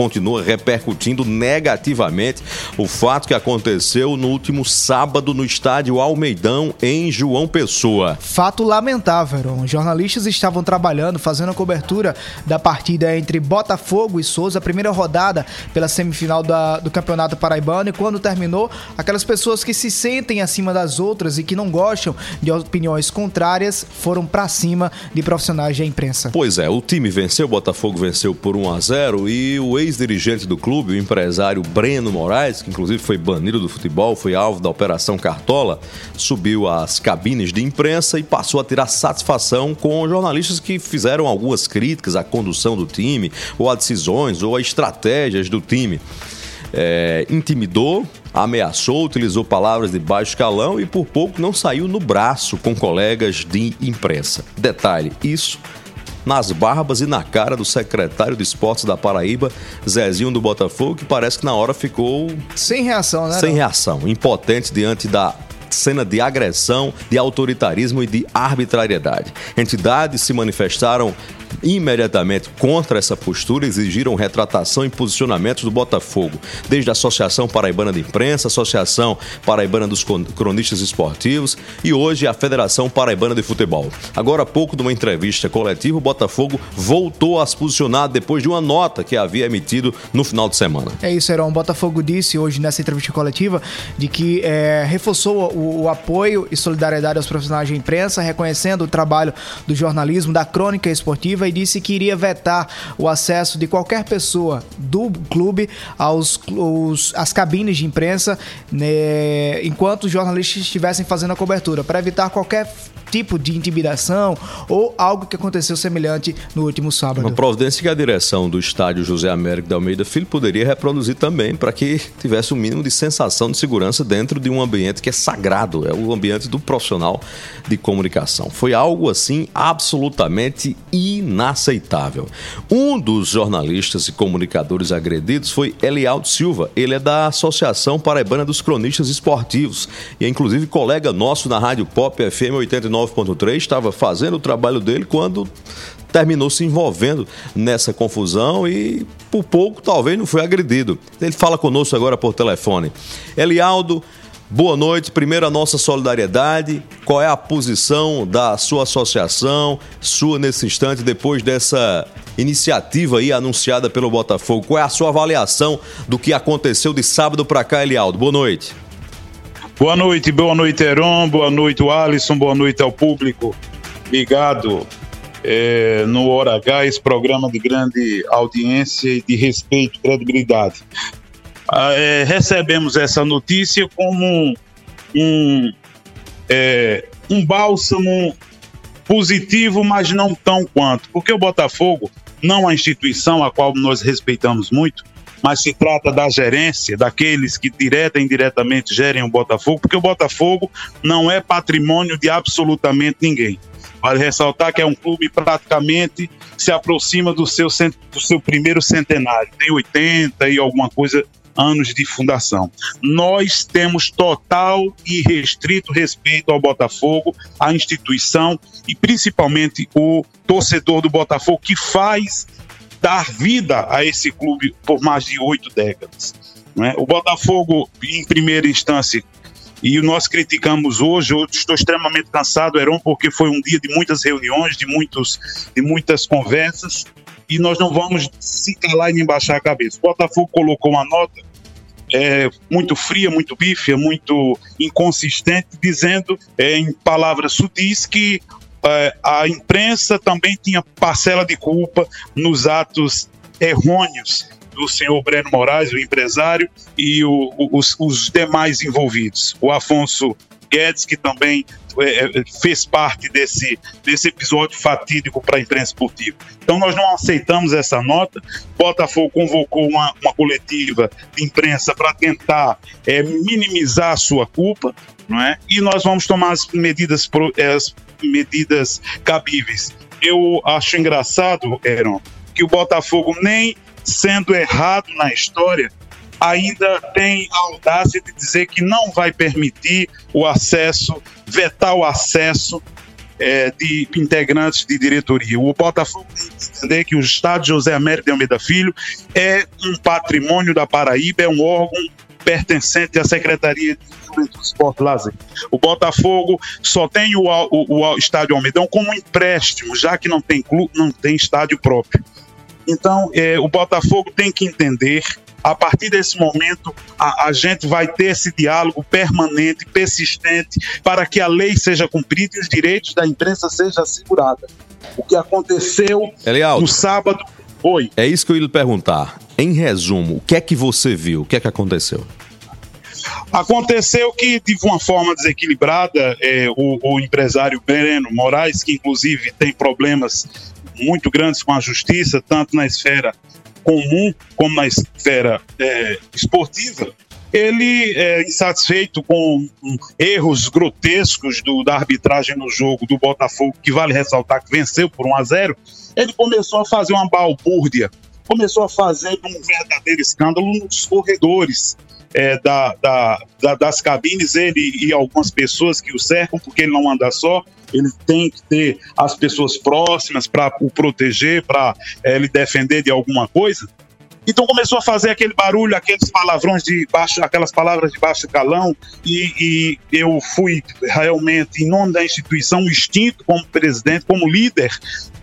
continua repercutindo negativamente o fato que aconteceu no último sábado no estádio Almeidão, em João Pessoa. Fato lamentável. Os jornalistas estavam trabalhando, fazendo a cobertura da partida entre Botafogo e Souza, a primeira rodada pela semifinal da, do Campeonato Paraibano, e quando terminou, aquelas pessoas que se sentem acima das outras e que não gostam de opiniões contrárias foram para cima de profissionais da imprensa. Pois é, o time venceu, o Botafogo venceu por 1 a 0 e o ex-dirigente do clube, o empresário Breno Moraes, que inclusive foi banido do futebol, foi alvo da Operação Cartola, subiu às cabines de imprensa e passou a tirar satisfação com jornalistas que fizeram algumas críticas à condução do time, ou a decisões, ou a estratégias do time. É, intimidou, ameaçou, utilizou palavras de baixo escalão e por pouco não saiu no braço com colegas de imprensa. Detalhe: isso nas barbas e na cara do secretário de esportes da Paraíba, Zezinho do Botafogo, que parece que na hora ficou. Sem reação, né? Sem reação, impotente diante da cena de agressão, de autoritarismo e de arbitrariedade. Entidades se manifestaram imediatamente contra essa postura exigiram retratação e posicionamentos do Botafogo, desde a Associação Paraibana de Imprensa, Associação Paraibana dos Cronistas Esportivos e hoje a Federação Paraibana de Futebol. Agora há pouco, numa entrevista coletiva, o Botafogo voltou a se posicionar depois de uma nota que havia emitido no final de semana. É isso, Heron. O Botafogo disse hoje nessa entrevista coletiva de que é, reforçou o, o apoio e solidariedade aos profissionais de imprensa, reconhecendo o trabalho do jornalismo, da crônica esportiva e disse que iria vetar o acesso de qualquer pessoa do clube aos, aos às cabines de imprensa né, enquanto os jornalistas estivessem fazendo a cobertura, para evitar qualquer tipo de intimidação ou algo que aconteceu semelhante no último sábado. Uma providência que a direção do estádio José Américo de Almeida Filho poderia reproduzir também para que tivesse um mínimo de sensação de segurança dentro de um ambiente que é sagrado, é o ambiente do profissional de comunicação. Foi algo assim absolutamente inaceitável. Um dos jornalistas e comunicadores agredidos foi Elialdo Silva. Ele é da Associação Paraibana dos Cronistas Esportivos e é inclusive colega nosso na Rádio Pop FM 89 9.3, estava fazendo o trabalho dele quando terminou se envolvendo nessa confusão e por pouco talvez não foi agredido. Ele fala conosco agora por telefone. Elialdo, boa noite. Primeiro a nossa solidariedade. Qual é a posição da sua associação, sua nesse instante, depois dessa iniciativa aí anunciada pelo Botafogo? Qual é a sua avaliação do que aconteceu de sábado para cá, Elialdo? Boa noite. Boa noite, boa noite, Heron, boa noite, Alisson, boa noite ao público ligado é, no Hora H, esse programa de grande audiência e de respeito e credibilidade. Ah, é, recebemos essa notícia como um, é, um bálsamo positivo, mas não tão quanto, porque o Botafogo, não a instituição a qual nós respeitamos muito, mas se trata da gerência, daqueles que direta e indiretamente gerem o Botafogo, porque o Botafogo não é patrimônio de absolutamente ninguém. Vale ressaltar que é um clube praticamente se aproxima do seu, do seu primeiro centenário, tem 80 e alguma coisa anos de fundação. Nós temos total e restrito respeito ao Botafogo, à instituição e principalmente o torcedor do Botafogo que faz dar vida a esse clube por mais de oito décadas. Né? O Botafogo, em primeira instância, e nós criticamos hoje, eu estou extremamente cansado, Heron, porque foi um dia de muitas reuniões, de, muitos, de muitas conversas, e nós não vamos se calar e nem baixar a cabeça. O Botafogo colocou uma nota é, muito fria, muito bífia, muito inconsistente, dizendo, é, em palavras sutis, que a imprensa também tinha parcela de culpa nos atos errôneos do senhor Breno Moraes, o empresário, e o, os, os, demais envolvidos. O Afonso Guedes, que também é, é fez parte desse, desse episódio fatídico para a imprensa esportiva. Então, nós não aceitamos essa nota. Botafogo convocou uma, uma coletiva de imprensa para tentar é, minimizar a sua culpa, não é? e nós vamos tomar as medidas, as medidas cabíveis. Eu acho engraçado, Aaron, que o Botafogo, nem sendo errado na história, ainda tem a audácia de dizer que não vai permitir o acesso, vetar o acesso é, de integrantes de diretoria. O Botafogo tem que entender que o Estado José Américo de Almeida Filho é um patrimônio da Paraíba, é um órgão pertencente à Secretaria de Esporte Lazer. O Botafogo só tem o, o, o estádio Almeidão como empréstimo, já que não tem clube, não tem estádio próprio. Então, é, o Botafogo tem que entender a partir desse momento, a, a, gente vai ter esse diálogo permanente, persistente, para que a lei seja cumprida e os direitos da imprensa sejam assegurados. O que aconteceu Elialdo, no sábado. Oi. É isso que eu ia lhe perguntar. Em resumo, o que é que você viu? O que é que aconteceu? Aconteceu que, de uma forma desequilibrada, é, o, o empresário Breno Moraes, que inclusive tem problemas muito grandes com a justiça, tanto na esfera comum como na esfera é, esportiva, ele é insatisfeito com erros grotescos do, da arbitragem no jogo do Botafogo, que vale ressaltar que venceu por 1 a 0 ele começou a fazer uma balbúrdia, começou a fazer um verdadeiro escândalo nos corredores é, da, da, da, das cabines, ele e algumas pessoas que o cercam, porque ele não anda só, ele tem que ter as pessoas próximas para o proteger, para é, ele defender de alguma coisa. Então começou a fazer aquele barulho, aqueles palavrões de baixo, aquelas palavras de baixo calão, e, e eu fui realmente, em nome da instituição, extinto como presidente, como líder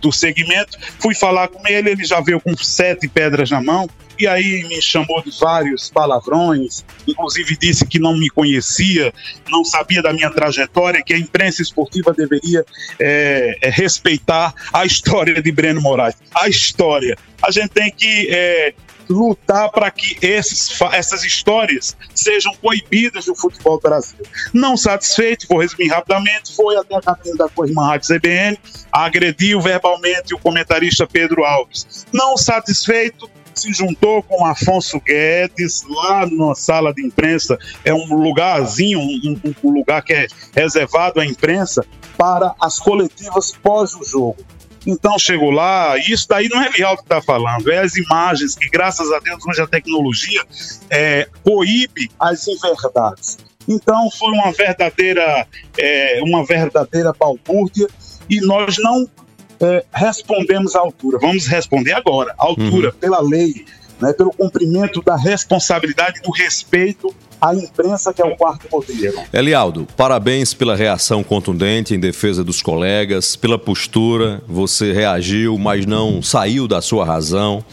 do segmento, fui falar com ele, ele já veio com sete pedras na mão, e aí me chamou de vários palavrões, inclusive disse que não me conhecia, não sabia da minha trajetória, que a imprensa esportiva deveria é, é, respeitar a história de Breno Moraes. A história. A gente tem que é, lutar para que esses, essas histórias sejam proibidas do futebol do Brasil. Não satisfeito, vou resumir rapidamente, foi até a cabine da Coirmã Rádio CBN, agrediu verbalmente o comentarista Pedro Alves. Não satisfeito, se juntou com Afonso Guedes lá na sala de imprensa, é um lugarzinho, um, um lugar que é reservado à imprensa para as coletivas pós o jogo. Então chegou lá, isso daí não é real que está falando, é as imagens que, graças a Deus, hoje a tecnologia é, coíbe as inverdades. Então foi uma verdadeira, é, uma verdadeira balbúrdia e nós não é, respondemos à altura. Vamos responder agora, à altura, uhum. pela lei, né, pelo cumprimento da responsabilidade do respeito à imprensa, que é o quarto poder. Elialdo, parabéns pela reação contundente em defesa dos colegas, pela postura. Você reagiu, mas não saiu da sua razão.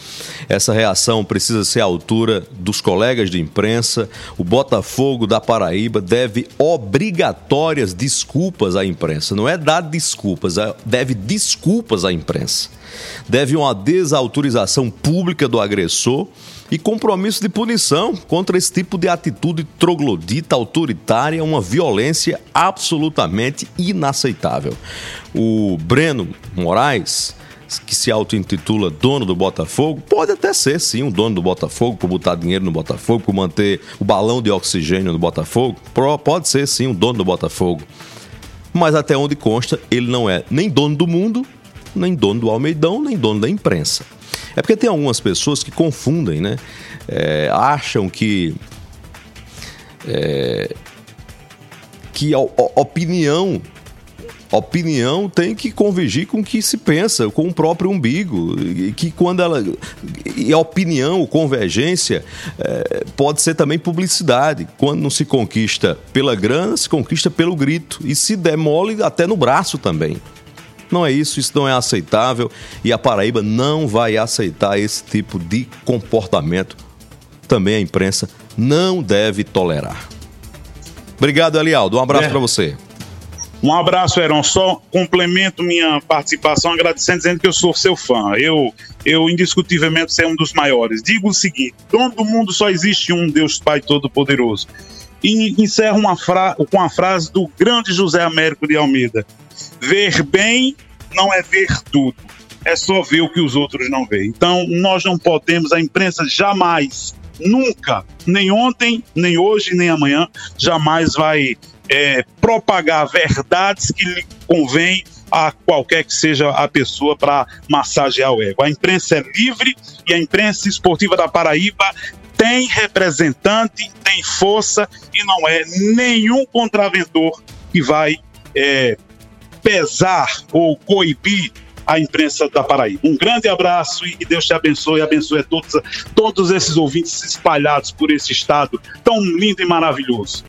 Essa reação precisa ser à altura dos colegas de imprensa. O Botafogo da Paraíba deve obrigatórias desculpas à imprensa. Não é dar desculpas, é, deve desculpas à imprensa. Deve uma desautorização pública do agressor e compromisso de punição contra esse tipo de atitude troglodita, autoritária, uma violência absolutamente inaceitável. O Breno Moraes que se auto-intitula dono do Botafogo, pode até ser sim um dono do Botafogo, por botar dinheiro no Botafogo, por manter o balão de oxigênio no Botafogo, pode ser sim um dono do Botafogo. Mas até onde consta, ele não é nem dono do mundo, nem dono do Almeidão, nem dono da imprensa. É porque tem algumas pessoas que confundem, né? É, acham que. É, que a, a opinião opinião tem que convergir com o que se pensa, com o próprio umbigo. E que quando ela. E a opinião, convergência, é, pode ser também publicidade. Quando não se conquista pela grana, se conquista pelo grito. E se demole até no braço também. Não é isso, isso não é aceitável e a Paraíba não vai aceitar esse tipo de comportamento. Também a imprensa não deve tolerar. Obrigado, Elialdo. Um abraço é. para você. Um abraço, Heron. Só complemento minha participação agradecendo, dizendo que eu sou seu fã. Eu, eu indiscutivelmente, sou um dos maiores. Digo o seguinte: todo mundo só existe um Deus Pai Todo-Poderoso. E encerro uma fra com a frase do grande José Américo de Almeida: Ver bem não é ver tudo, é só ver o que os outros não veem. Então, nós não podemos, a imprensa jamais, nunca, nem ontem, nem hoje, nem amanhã, jamais vai é, propagar verdades que lhe convém a qualquer que seja a pessoa para massagear o ego. A imprensa é livre e a imprensa esportiva da Paraíba tem representante, tem força e não é nenhum contraventor que vai é, pesar ou coibir a imprensa da Paraíba. Um grande abraço e Deus te abençoe abençoe todos, todos esses ouvintes espalhados por esse estado tão lindo e maravilhoso.